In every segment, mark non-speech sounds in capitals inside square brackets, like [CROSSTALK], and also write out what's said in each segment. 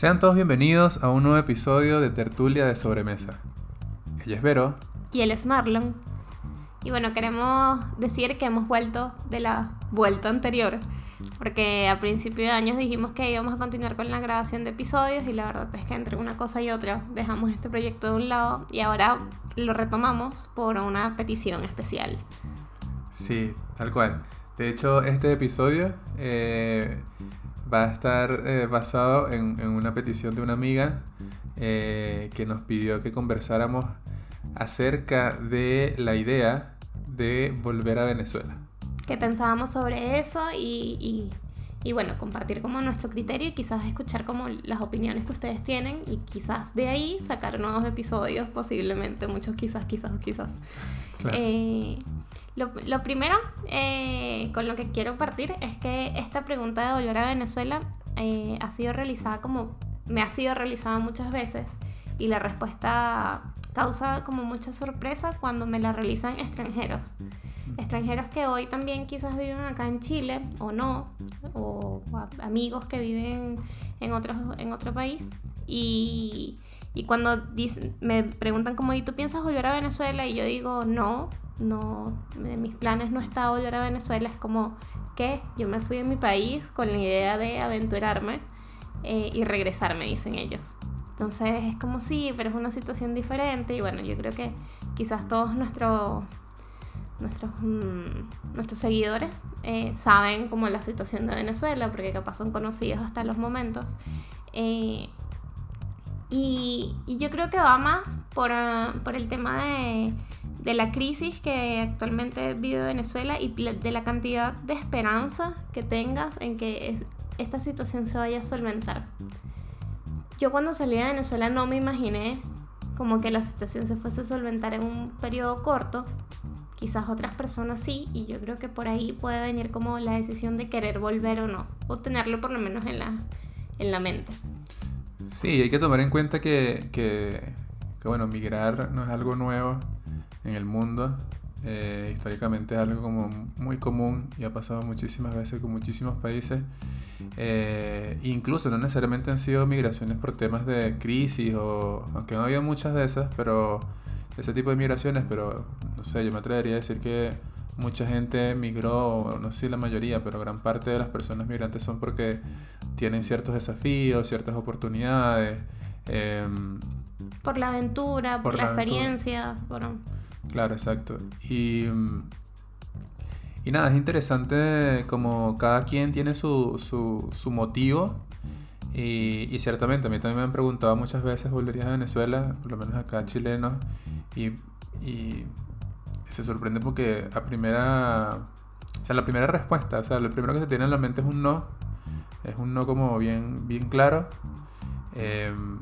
Sean todos bienvenidos a un nuevo episodio de Tertulia de Sobremesa. Ella es Vero. Y él es Marlon. Y bueno, queremos decir que hemos vuelto de la vuelta anterior. Porque a principio de años dijimos que íbamos a continuar con la grabación de episodios y la verdad es que entre una cosa y otra dejamos este proyecto de un lado y ahora lo retomamos por una petición especial. Sí, tal cual. De hecho, este episodio eh, va a estar eh, basado en, una petición de una amiga eh, que nos pidió que conversáramos acerca de la idea de volver a Venezuela. Que pensábamos sobre eso y, y, bueno, compartir como nuestro criterio y quizás escuchar como las opiniones que ustedes tienen y quizás de ahí sacar nuevos episodios, posiblemente, muchos quizás, quizás, quizás. Eh, lo, lo, primero eh, con lo que quiero partir es que esta pregunta de volver a Venezuela eh, ha sido realizada como me ha sido realizada muchas veces y la respuesta causa como mucha sorpresa cuando me la realizan extranjeros. Extranjeros que hoy también quizás viven acá en Chile o no, o amigos que viven en, otros, en otro país. Y, y cuando dicen, me preguntan como, ¿y tú piensas volver a Venezuela? Y yo digo, no, no, en mis planes no está volver a Venezuela. Es como que yo me fui de mi país con la idea de aventurarme eh, y regresar, me dicen ellos. Entonces es como sí, pero es una situación diferente y bueno, yo creo que quizás todos nuestros nuestros, mm, nuestros seguidores eh, saben como la situación de Venezuela, porque capaz son conocidos hasta los momentos. Eh, y, yo creo que va más por, ah, por el tema de, de, la crisis que actualmente vive Venezuela y de la cantidad de esperanza que tengas en que esta situación se vaya a solventar. Yo cuando salí de Venezuela no me imaginé como que la situación se fuese a solventar en un periodo corto. Quizás otras personas sí, y yo creo que por ahí puede venir como la decisión de querer volver o no, o tenerlo por lo menos en la, en la mente. Sí, hay que tomar en cuenta que, que, bueno, migrar no es algo nuevo en el mundo. Eh, históricamente es algo como muy común y ha pasado muchísimas veces con muchísimos países. Eh, incluso no necesariamente han sido migraciones por temas de crisis o aunque no había muchas de esas, pero ese tipo de migraciones, pero no sé, yo me atrevería a decir que mucha gente migró, no sé si la mayoría, pero gran parte de las personas migrantes son porque tienen ciertos desafíos, ciertas oportunidades. Em, por la aventura, por, la, experiencia. Claro, exacto. Y, y nada, es interesante como cada quien tiene su, su, su motivo. Y, y, ciertamente, a mí también me han preguntado muchas veces, ¿volverías a Venezuela? Por lo menos acá chilenos. Y, y se sorprende porque a primera... O sea, la primera respuesta, o sea, lo primero que se tiene en la mente es un no. Es un no como bien, bien claro. Em,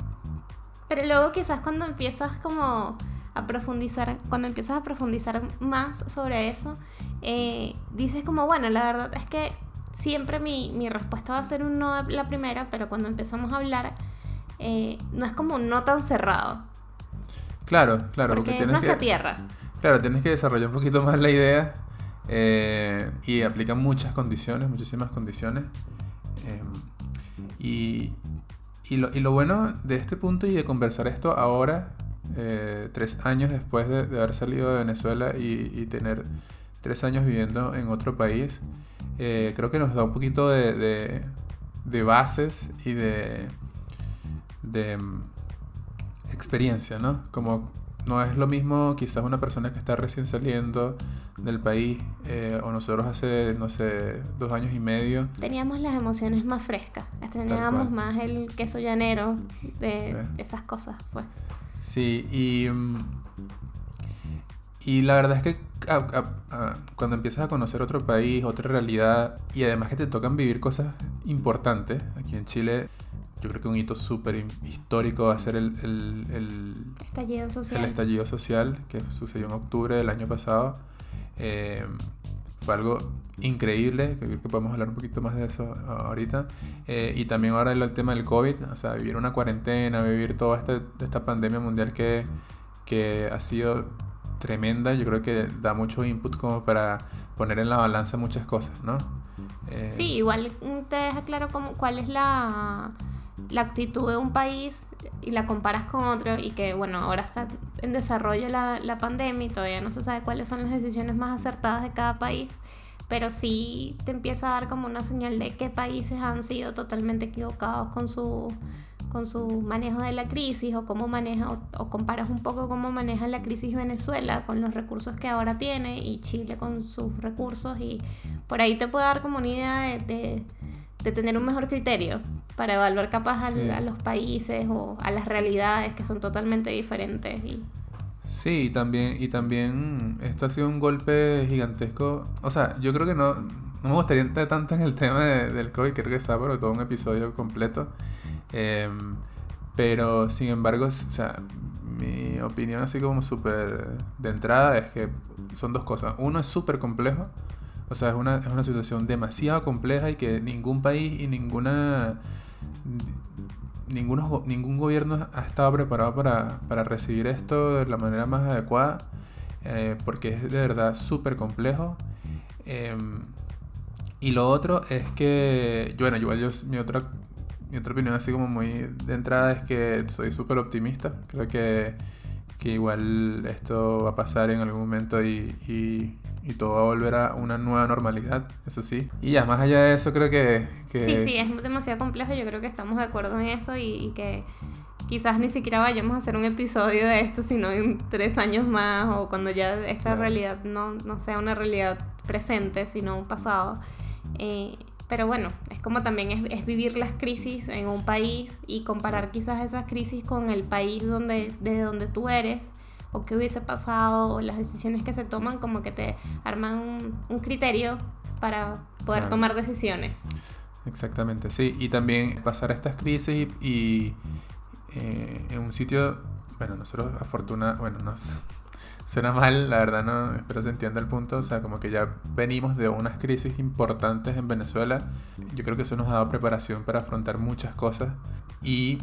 Pero luego quizás cuando empiezas como a profundizar, cuando empiezas a profundizar más sobre eso, eh, dices como, bueno, la verdad es que siempre mi, mi, respuesta va a ser un no la primera, pero cuando empezamos a hablar, eh, no es como un no tan cerrado. Claro, claro, porque, tienes nuestra que, tierra. Claro, tienes que desarrollar un poquito más la idea eh, y aplica muchas condiciones, muchísimas condiciones. y, y, lo, y lo bueno de este punto y de conversar esto ahora eh, tres años después de, haber salido de Venezuela y, tener tres años viviendo en otro país, eh, creo que nos da un poquito de, de, bases y de, de mm, experiencia, ¿no? Como no es lo mismo quizás una persona que está recién saliendo del país eh, o nosotros hace, no sé, dos años y medio. Teníamos las emociones más frescas, teníamos más el queso llanero de esas cosas, pues. Sí, y, y la verdad es que cuando empiezas a conocer otro país, otra realidad, y además que te tocan vivir cosas importantes, aquí en Chile yo creo que un hito súper histórico va a ser el, el, estallido social. el estallido social que sucedió en octubre del año pasado. Eh, fue algo increíble, creo que podemos hablar un poquito más de eso ahorita. Eh, y también ahora el, tema del COVID, o sea, vivir una cuarentena, vivir toda esta, esta pandemia mundial que, que ha sido tremenda, yo creo que da mucho input como para poner en la balanza muchas cosas, ¿no? Eh, sí, igual te deja claro cómo, cuál es la la actitud de un país y la comparas con otro y que bueno, ahora está en desarrollo la, la pandemia y todavía no se sabe cuáles son las decisiones más acertadas de cada país, pero sí te empieza a dar como una señal de qué países han sido totalmente equivocados con su con su manejo de la crisis o cómo maneja o, comparas un poco cómo maneja la crisis Venezuela con los recursos que ahora tiene y Chile con sus recursos y por ahí te puede dar como una idea de, de, tener un mejor criterio para evaluar capaz a, los países o a las realidades que son totalmente diferentes y Sí, y también, y también esto ha sido un golpe gigantesco. O sea, yo creo que no, no me gustaría entrar tanto en el tema del COVID, creo que está por todo un episodio completo. Em, pero sin embargo, o sea, mi opinión así como súper de entrada es que son dos cosas. Uno es súper complejo, o sea, es una, es una situación demasiado compleja y que ningún país y ninguna ninguno, ningún gobierno ha estado preparado para, para, recibir esto de la manera más adecuada, eh, porque es de verdad súper complejo. Em, y lo otro es que, bueno, igual yo, mi otra, mi otra opinión así como muy de entrada es que soy súper optimista. Creo que, que, igual esto va a pasar en algún momento y, y y todo va a volver a una nueva normalidad, eso sí. Y ya más allá de eso creo que, Sí, sí, es demasiado complejo, yo creo que estamos de acuerdo en eso y, que quizás ni siquiera vayamos a hacer un episodio de esto, sino en tres años más o cuando ya esta realidad no, no, sea una realidad presente, sino un pasado. Eh, pero bueno, es como también es, es, vivir las crisis en un país y comparar quizás esas crisis con el país donde, de donde tú eres o qué hubiese pasado, o las decisiones que se toman, como que te arman un, criterio para poder tomar decisiones. Exactamente, sí. Y también pasar estas crisis y, eh, en un sitio, bueno, nosotros afortunadamente, bueno, no [LAUGHS] suena mal, la verdad no, espero se entienda el punto, o sea, como que ya venimos de unas crisis importantes en Venezuela, yo creo que eso nos ha dado preparación para afrontar muchas cosas y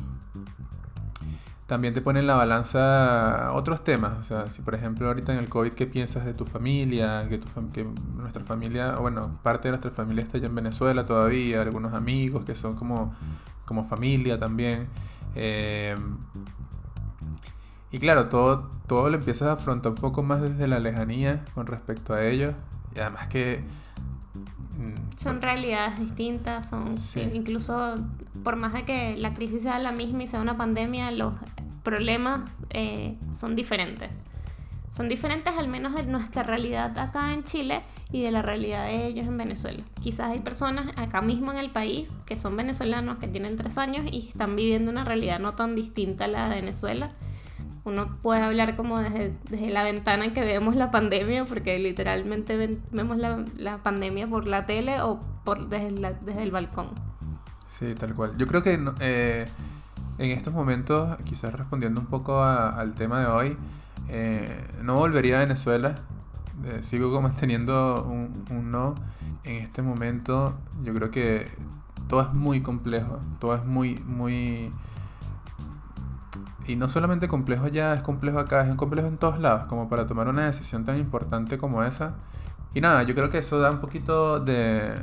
también te pone en la balanza otros temas. O sea, si por ejemplo ahorita en el COVID, ¿qué piensas de tu familia? Que, tu que nuestra familia, bueno, parte de nuestra familia está allá en Venezuela todavía, algunos amigos que son como, como familia también. Eh, y claro, todo, todo lo empiezas a afrontar un poco más desde la lejanía con respecto a ellos. Y además que Mm, son realidades distintas, son incluso por más de que la crisis sea la misma y sea una pandemia, los problemas eh, son diferentes. Son diferentes al menos de nuestra realidad acá en Chile y de la realidad de ellos en Venezuela. Quizás hay personas acá mismo en el país que son venezolanos, que tienen tres años y están viviendo una realidad no tan distinta a la de Venezuela uno puede hablar como desde, desde, la ventana en que vemos la pandemia, porque literalmente vemos la, la, pandemia por la tele o por desde, desde, el balcón. Sí, tal cual. Yo creo que eh, en estos momentos, quizás respondiendo un poco al tema de hoy, eh, no volvería a Venezuela. Eh, sigo manteniendo un, un no. En este momento, yo creo que todo es muy complejo, todo es muy, muy y no solamente complejo ya, es complejo acá, es complejo en todos lados, como para tomar una decisión tan importante como esa. Y nada, yo creo que eso da un poquito de,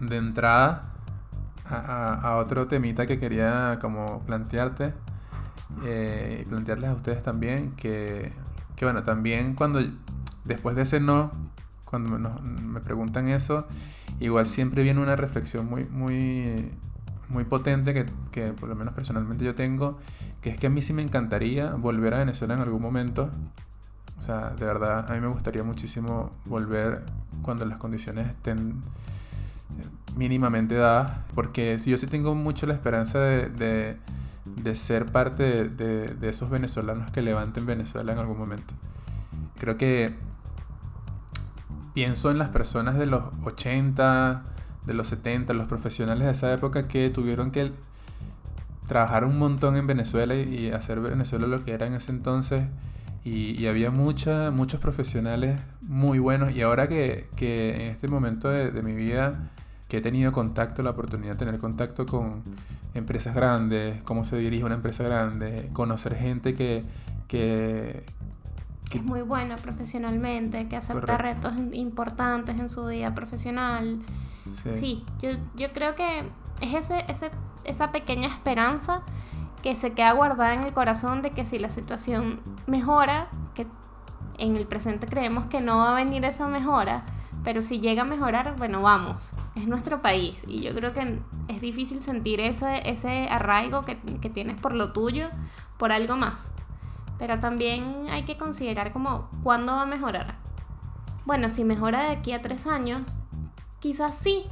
de entrada a, a, otro temita que quería como plantearte eh, y plantearles a ustedes también, que, que bueno, también cuando después de ese no, cuando me, me preguntan eso, igual siempre viene una reflexión muy, muy, muy potente que, que, por lo menos personalmente yo tengo, que es que a mí sí me encantaría volver a Venezuela en algún momento. O sea, de verdad, a mí me gustaría muchísimo volver cuando las condiciones estén mínimamente dadas, porque si yo sí tengo mucho la esperanza de, de, ser parte de, de, esos venezolanos que levanten Venezuela en algún momento. Creo que pienso en las personas de los 80, de los 70, los profesionales de esa época que tuvieron que trabajar un montón en Venezuela y hacer Venezuela lo que era en ese entonces. Y, había mucha, muchos profesionales muy buenos. Y ahora que, que en este momento de, mi vida, que he tenido contacto, la oportunidad de tener contacto con empresas grandes, cómo se dirige una empresa grande, conocer gente que, que, que es muy buena profesionalmente, que acepta retos importantes en su vida profesional. Sí, yo, yo creo que es ese, ese, esa pequeña esperanza que se queda guardada en el corazón de que si la situación mejora, que en el presente creemos que no va a venir esa mejora, pero si llega a mejorar, bueno, vamos, es nuestro país y yo creo que es difícil sentir ese, ese arraigo que, que tienes por lo tuyo, por algo más. Pero también hay que considerar como cuándo va a mejorar. Bueno, si mejora de aquí a tres años, quizás sí,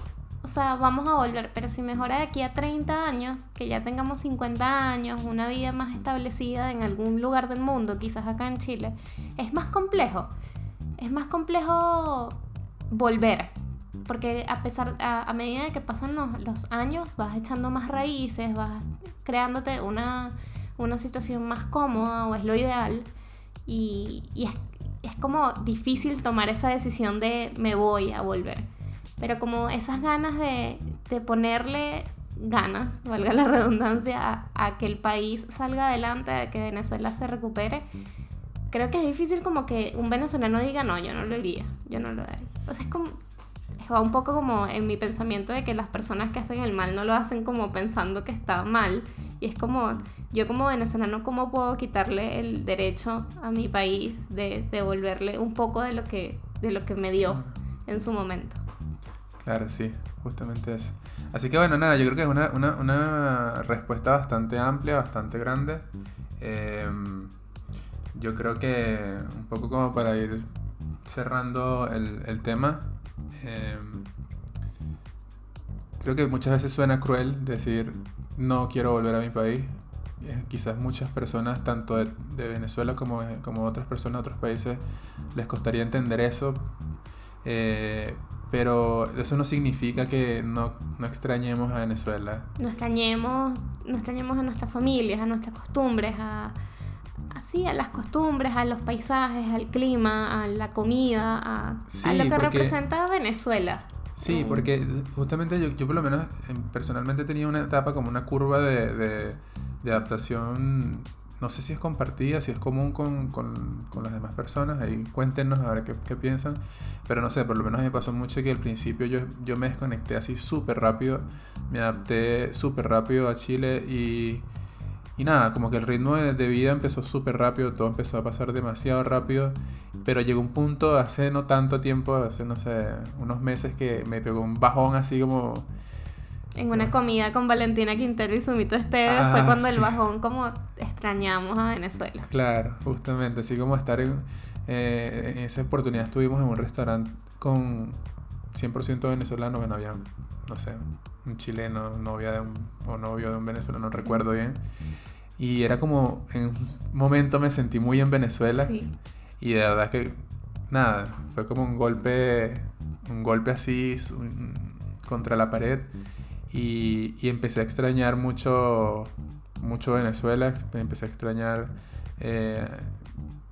o sea, vamos a volver, pero si mejora de aquí a 30 años, que ya tengamos 50 años, una vida más establecida en algún lugar del mundo, quizás acá en Chile, es más complejo. Es más complejo volver, porque a pesar, a, medida que pasan los, años, vas echando más raíces, vas creándote una, una situación más cómoda o es lo ideal, y, y es, es como difícil tomar esa decisión de me voy a volver. Pero como esas ganas de, ponerle ganas, valga la redundancia, a, que el país salga adelante, a que Venezuela se recupere, creo que es difícil como que un venezolano diga, no, yo no lo haría, yo no lo haría. O sea, es como, va un poco como en mi pensamiento de que las personas que hacen el mal no lo hacen como pensando que está mal. Y es como, yo como venezolano, ¿cómo puedo quitarle el derecho a mi país de devolverle un poco de lo que, de lo que me dio en su momento? Claro, sí, justamente eso. Así que bueno, nada, yo creo que es una, una, una respuesta bastante amplia, bastante grande. Em, yo creo que un poco como para ir cerrando el, el tema, em, creo que muchas veces suena cruel decir no quiero volver a mi país. quizás muchas personas, tanto de, de Venezuela como, como otras personas de otros países, les costaría entender eso. Eh, pero eso no significa que no, no, extrañemos a Venezuela. No extrañemos, no extrañemos a nuestras familias, a nuestras costumbres, a, así, a las costumbres, a los paisajes, al clima, a la comida, a, lo que representa Venezuela. Sí, eh, porque justamente yo, yo por lo menos em, personalmente tenía una etapa como una curva de, de, de adaptación no sé si es compartida, si es común con, con, con las demás personas, ahí cuéntenos a ver qué, qué, piensan, pero no sé, por lo menos me pasó mucho que al principio yo, yo me desconecté así súper rápido, me adapté súper rápido a Chile y, y nada, como que el ritmo de, de vida empezó súper rápido, todo empezó a pasar demasiado rápido, pero llegó un punto hace no tanto tiempo, hace no sé, unos meses que me pegó un bajón así como en una comida con Valentina Quintero y Sumito Esteves fue ah, cuando el bajón como extrañamos a Venezuela. Claro, justamente, así como estar en, eh, en esa oportunidad estuvimos en un restaurante con 100% venezolano, bueno, había, no sé, un chileno, novia de un, o novio de un venezolano, no recuerdo bien. Y era como, en un momento me sentí muy en Venezuela. Y de verdad que, nada, fue como un golpe, un golpe así contra la pared. Y, empecé a extrañar mucho, mucho Venezuela, empecé a extrañar eh,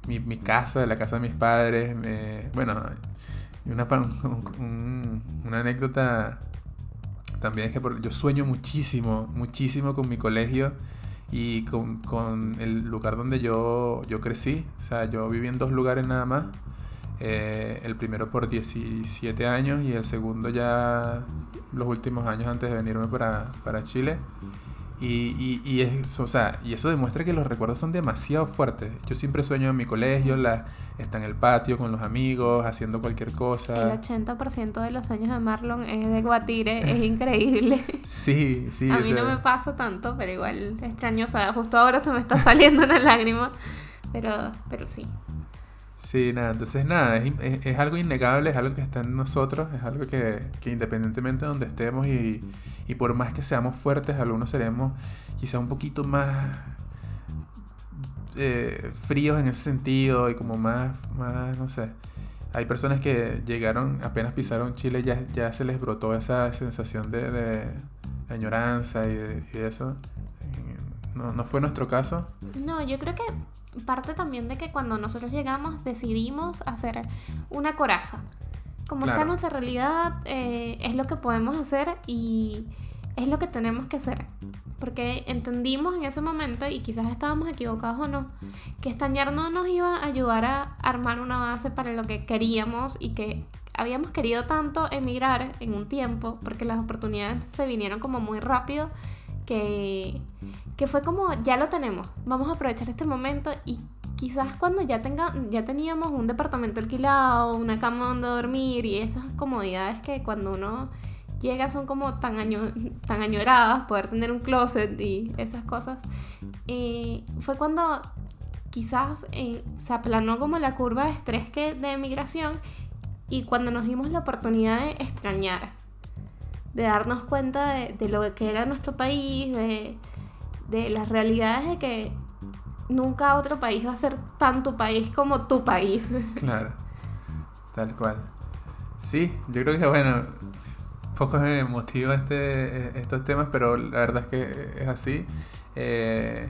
mi, mi, casa, la casa de mis padres. bueno, una, [LAUGHS] una anécdota también es que yo sueño muchísimo, muchísimo con mi colegio y con, con, el lugar donde yo, yo crecí. O sea, yo viví en dos lugares nada más. Eh, el primero por 17 años y el segundo ya los últimos años antes de venirme para, para Chile. Y, y, eso, o sea, y eso demuestra que los recuerdos son demasiado fuertes. Yo siempre sueño en mi colegio, la, está en el patio con los amigos, haciendo cualquier cosa. El 80% de los sueños de Marlon es de Guatire, es [LAUGHS] increíble. Sí, sí. A mí no me pasa tanto, pero igual extraño, o sea, justo ahora se me está saliendo una [LAUGHS] lágrima, pero, pero sí. Sí, nada, entonces nada, es, es, algo innegable, es algo que está en nosotros, es algo que, que independientemente de donde estemos y, y, por más que seamos fuertes, algunos seremos quizá un poquito más eh, fríos en ese sentido y como más, más, no sé. Hay personas que llegaron, apenas pisaron Chile, ya, ya se les brotó esa sensación de, de añoranza y, y eso. No, no fue nuestro caso. No, yo creo que parte también de que cuando nosotros llegamos decidimos hacer una coraza. Como está nuestra realidad, eh, es lo que podemos hacer y es lo que tenemos que hacer. Porque entendimos en ese momento, y quizás estábamos equivocados o no, que estañar no nos iba a ayudar a armar una base para lo que queríamos y que habíamos querido tanto emigrar en un tiempo, porque las oportunidades se vinieron como muy rápido, que, fue como, ya lo tenemos, vamos a aprovechar este momento y quizás cuando ya, tenga, ya teníamos un departamento alquilado, una cama donde dormir y esas comodidades que cuando uno llega son como tan, tan añoradas, poder tener un closet y esas cosas, y fue cuando quizás eh, se aplanó como la curva de estrés que, de emigración y cuando nos dimos la oportunidad de extrañar, de darnos cuenta de, lo que era nuestro país, de, de las realidades de que nunca otro país va a ser tan tu país como tu país. [LAUGHS] Claro, tal cual. Sí, yo creo que bueno, poco me motiva este, estos temas, pero la verdad es que es así. Eh,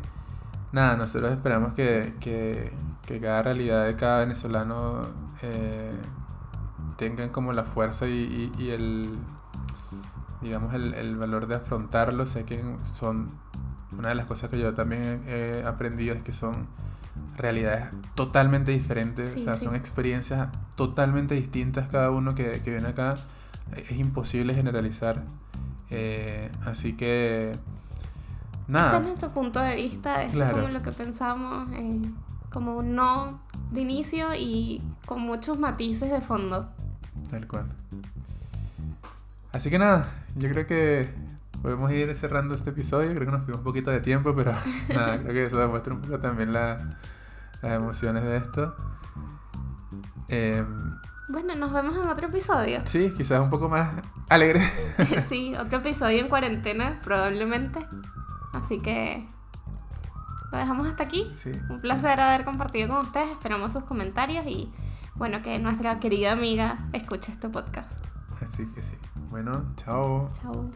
nada, nosotros esperamos que, que, cada realidad de cada venezolano eh, tengan como la fuerza y, el digamos el, valor de afrontarlo. Sé que son una de las cosas que yo también he aprendido es que son realidades totalmente diferentes, o sea, son experiencias totalmente distintas cada uno que, viene acá. Es imposible generalizar. Eh, así que nada. Este es nuestro punto de vista, es como lo que pensamos, eh, como un no de inicio y con muchos matices de fondo. Tal cual. Así que nada, yo creo que podemos ir cerrando este episodio. Creo que nos fuimos un poquito de tiempo, pero [LAUGHS] nada, creo que eso demuestra un poco también las emociones de esto. Em, bueno, nos vemos en otro episodio. Sí, quizás un poco más alegre. [LAUGHS] sí, [LAUGHS] otro episodio en cuarentena, probablemente. Así que lo dejamos hasta aquí. Sí. Un placer haber compartido con ustedes. Esperamos sus comentarios y bueno, que nuestra querida amiga escuche este podcast. Así que sí. Bueno, chao. Chao.